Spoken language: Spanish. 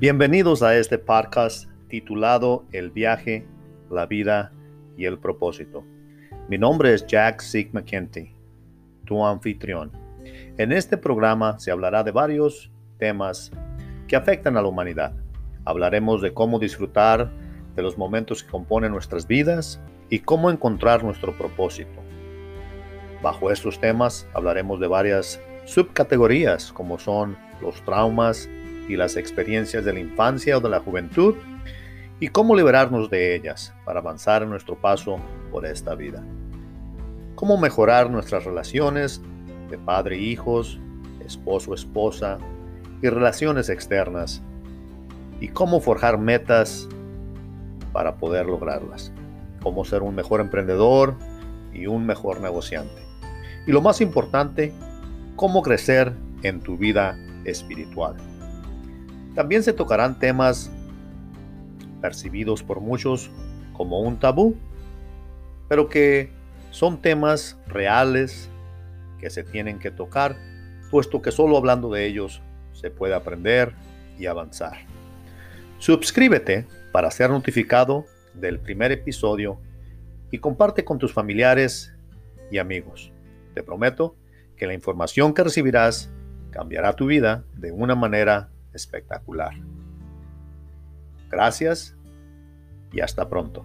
Bienvenidos a este podcast titulado El viaje, la vida y el propósito. Mi nombre es Jack Sig McKenty, tu anfitrión. En este programa se hablará de varios temas que afectan a la humanidad. Hablaremos de cómo disfrutar de los momentos que componen nuestras vidas y cómo encontrar nuestro propósito. Bajo estos temas hablaremos de varias subcategorías como son los traumas, y las experiencias de la infancia o de la juventud y cómo liberarnos de ellas para avanzar en nuestro paso por esta vida. Cómo mejorar nuestras relaciones de padre e hijos, esposo esposa y relaciones externas y cómo forjar metas para poder lograrlas. Cómo ser un mejor emprendedor y un mejor negociante. Y lo más importante, cómo crecer en tu vida espiritual. También se tocarán temas percibidos por muchos como un tabú, pero que son temas reales que se tienen que tocar, puesto que solo hablando de ellos se puede aprender y avanzar. Suscríbete para ser notificado del primer episodio y comparte con tus familiares y amigos. Te prometo que la información que recibirás cambiará tu vida de una manera espectacular. Gracias y hasta pronto.